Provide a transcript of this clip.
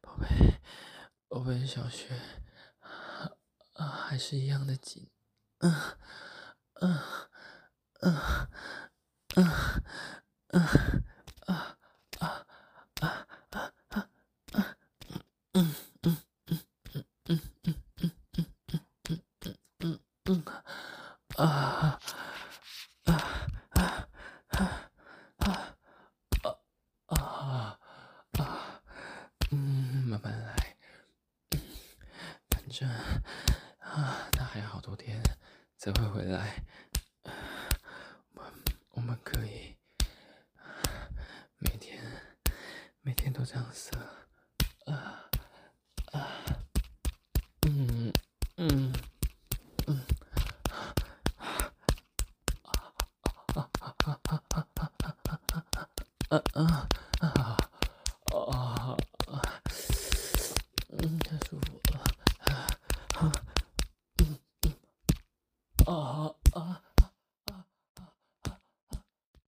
宝贝，宝贝，小穴啊，还是一样的紧，嗯嗯嗯嗯嗯啊啊啊啊啊啊嗯嗯嗯嗯嗯嗯嗯嗯嗯嗯嗯嗯啊啊啊啊啊啊啊嗯，慢慢来，反反正啊，他还有好多天才会回来，我们我们可以每天每天都这样色，啊啊嗯嗯嗯啊啊啊啊啊啊啊啊啊啊啊！啊啊啊